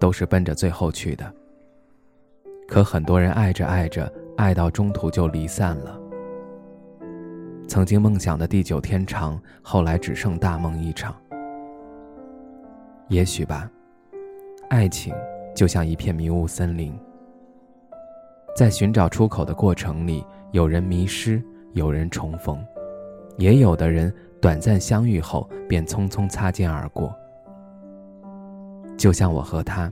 都是奔着最后去的。可很多人爱着爱着，爱到中途就离散了。曾经梦想的地久天长，后来只剩大梦一场。也许吧，爱情就像一片迷雾森林，在寻找出口的过程里，有人迷失，有人重逢，也有的人短暂相遇后便匆匆擦肩而过。就像我和他，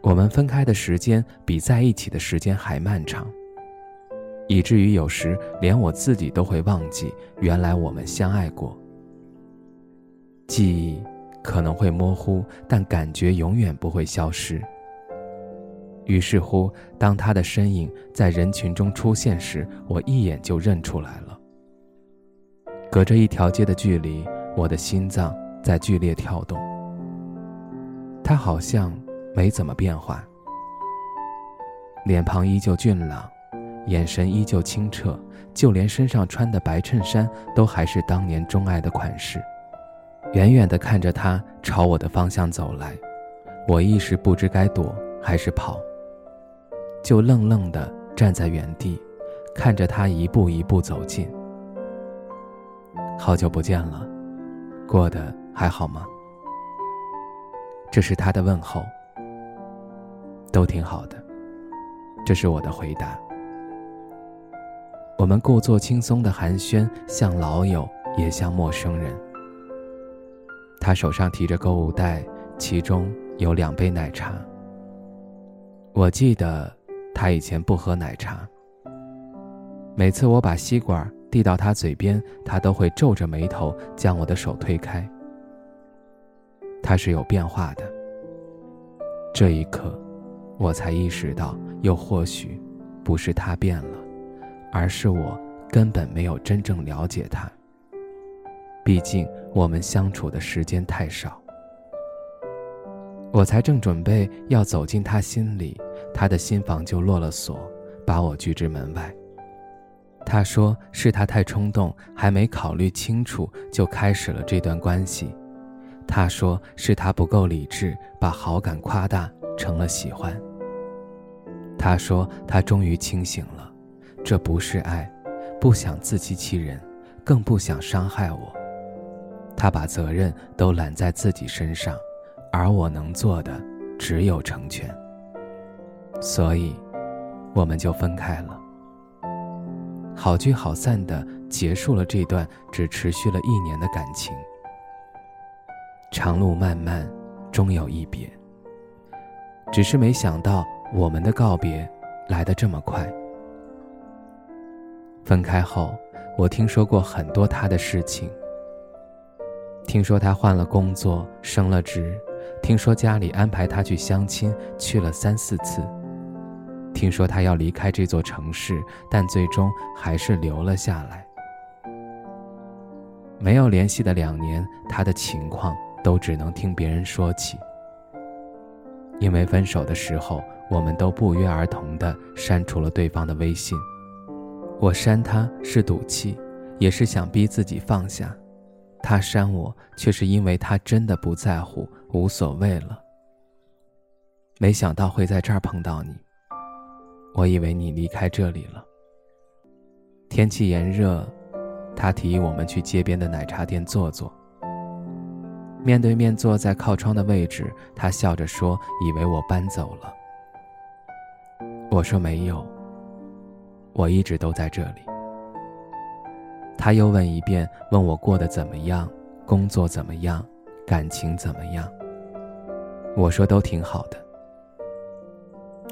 我们分开的时间比在一起的时间还漫长，以至于有时连我自己都会忘记，原来我们相爱过。记忆可能会模糊，但感觉永远不会消失。于是乎，当他的身影在人群中出现时，我一眼就认出来了。隔着一条街的距离，我的心脏在剧烈跳动。他好像没怎么变化，脸庞依旧俊朗，眼神依旧清澈，就连身上穿的白衬衫都还是当年钟爱的款式。远远地看着他朝我的方向走来，我一时不知该躲还是跑，就愣愣地站在原地，看着他一步一步走近。好久不见了，过得还好吗？这是他的问候，都挺好的。这是我的回答。我们故作轻松的寒暄，像老友，也像陌生人。他手上提着购物袋，其中有两杯奶茶。我记得他以前不喝奶茶。每次我把吸管递到他嘴边，他都会皱着眉头将我的手推开。他是有变化的。这一刻，我才意识到，又或许，不是他变了，而是我根本没有真正了解他。毕竟我们相处的时间太少。我才正准备要走进他心里，他的心房就落了锁，把我拒之门外。他说是他太冲动，还没考虑清楚就开始了这段关系。他说是他不够理智，把好感夸大成了喜欢。他说他终于清醒了，这不是爱，不想自欺欺人，更不想伤害我。他把责任都揽在自己身上，而我能做的只有成全。所以，我们就分开了，好聚好散的结束了这段只持续了一年的感情。长路漫漫，终有一别。只是没想到我们的告别来得这么快。分开后，我听说过很多他的事情。听说他换了工作，升了职；听说家里安排他去相亲，去了三四次；听说他要离开这座城市，但最终还是留了下来。没有联系的两年，他的情况。都只能听别人说起，因为分手的时候，我们都不约而同地删除了对方的微信。我删他是赌气，也是想逼自己放下；他删我，却是因为他真的不在乎，无所谓了。没想到会在这儿碰到你，我以为你离开这里了。天气炎热，他提议我们去街边的奶茶店坐坐。面对面坐在靠窗的位置，他笑着说：“以为我搬走了。”我说：“没有，我一直都在这里。”他又问一遍，问我过得怎么样，工作怎么样，感情怎么样。我说：“都挺好的。”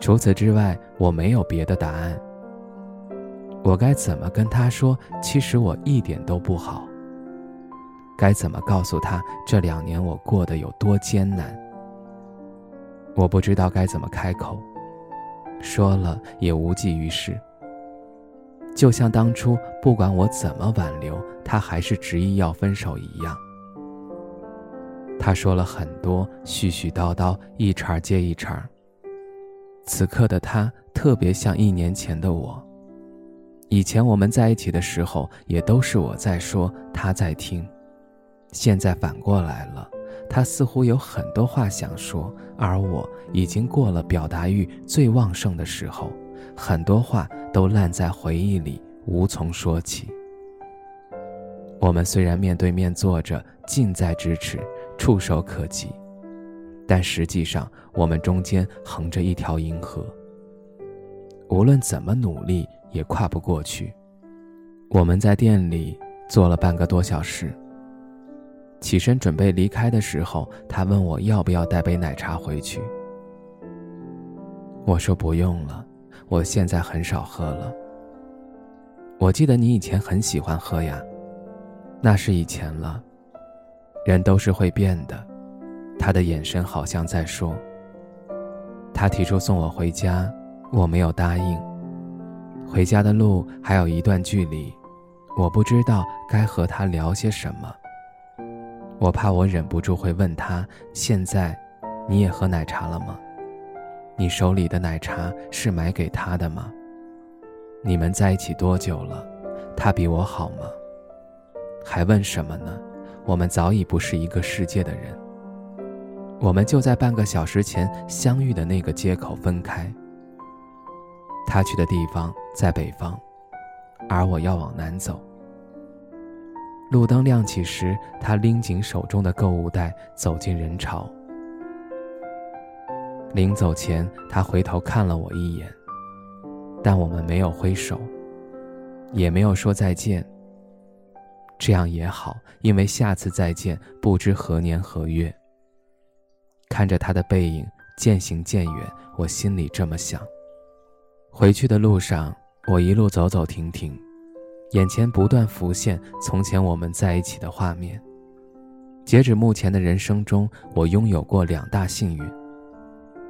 除此之外，我没有别的答案。我该怎么跟他说？其实我一点都不好。该怎么告诉他这两年我过得有多艰难？我不知道该怎么开口，说了也无济于事。就像当初不管我怎么挽留，他还是执意要分手一样。他说了很多絮絮叨叨，一茬接一茬。此刻的他特别像一年前的我。以前我们在一起的时候，也都是我在说，他在听。现在反过来了，他似乎有很多话想说，而我已经过了表达欲最旺盛的时候。很多话都烂在回忆里，无从说起。我们虽然面对面坐着，近在咫尺，触手可及，但实际上我们中间横着一条银河。无论怎么努力，也跨不过去。我们在店里坐了半个多小时。起身准备离开的时候，他问我要不要带杯奶茶回去。我说不用了。我现在很少喝了。我记得你以前很喜欢喝呀，那是以前了。人都是会变的。他的眼神好像在说。他提出送我回家，我没有答应。回家的路还有一段距离，我不知道该和他聊些什么。我怕我忍不住会问他：现在，你也喝奶茶了吗？你手里的奶茶是买给他的吗？你们在一起多久了？他比我好吗？还问什么呢？我们早已不是一个世界的人。我们就在半个小时前相遇的那个街口分开。他去的地方在北方，而我要往南走。路灯亮起时，他拎紧手中的购物袋，走进人潮。临走前，他回头看了我一眼，但我们没有挥手，也没有说再见。这样也好，因为下次再见不知何年何月。看着他的背影渐行渐远，我心里这么想。回去的路上，我一路走走停停，眼前不断浮现从前我们在一起的画面。截止目前的人生中，我拥有过两大幸运。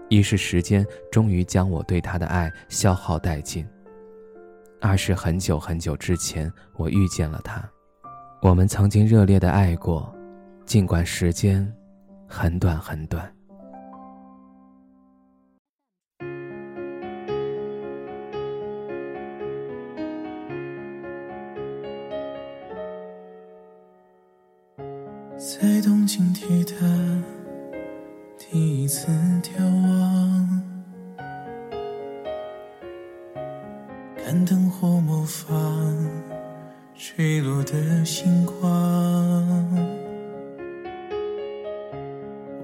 一是时间终于将我对他的爱消耗殆尽，二是很久很久之前我遇见了他，我们曾经热烈的爱过，尽管时间很短很短。看灯火模仿坠落的星光。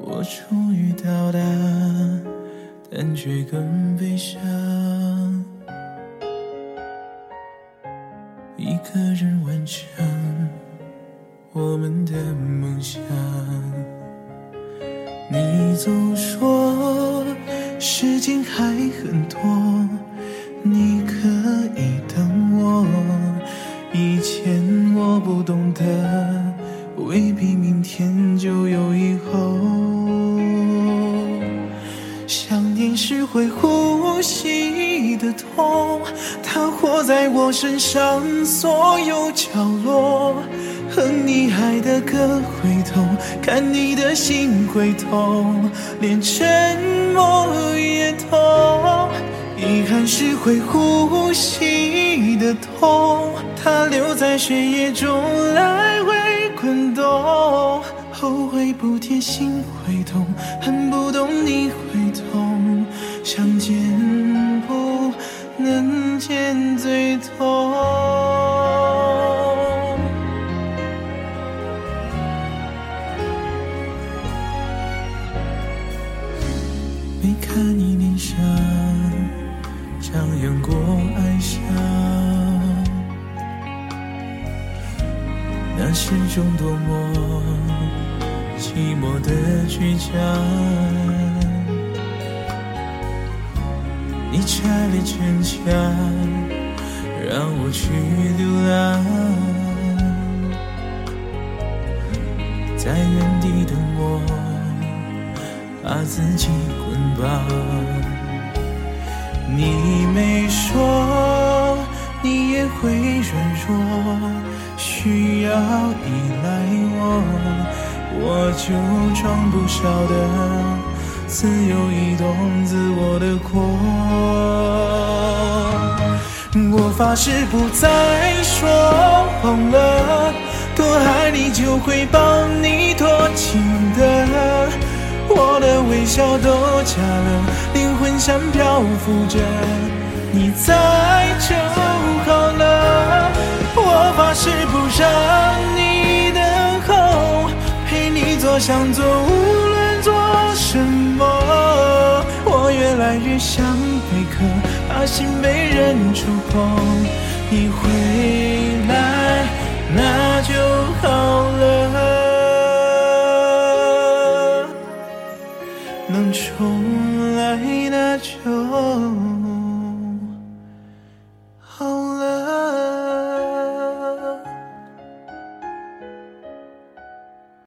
我终于到达，但却更悲伤。一个人完成我们的梦想。你总说时间还很多，会呼吸的痛，它活在我身上所有角落。哼你爱的歌会痛，看你的心会痛，连沉默也痛。遗憾是会呼吸的痛，它留在血液中来回滚动。后悔不贴心会痛，恨不懂你想见不能见最痛。没看你脸上张扬过哀伤，那是种多么寂寞的倔强。你拆了城墙，让我去流浪，在原地等我。把自己捆绑。你没说你也会软弱，需要依赖我，我就装不晓得。自由移动，自我的过。我发誓不再说谎了，多爱你就会帮你多情的。我的微笑都假了，灵魂像漂浮着，你在就好了。我发誓不让你等候，陪你做想做，无论什么。我越来越像贝壳，怕心被人触碰。你回来，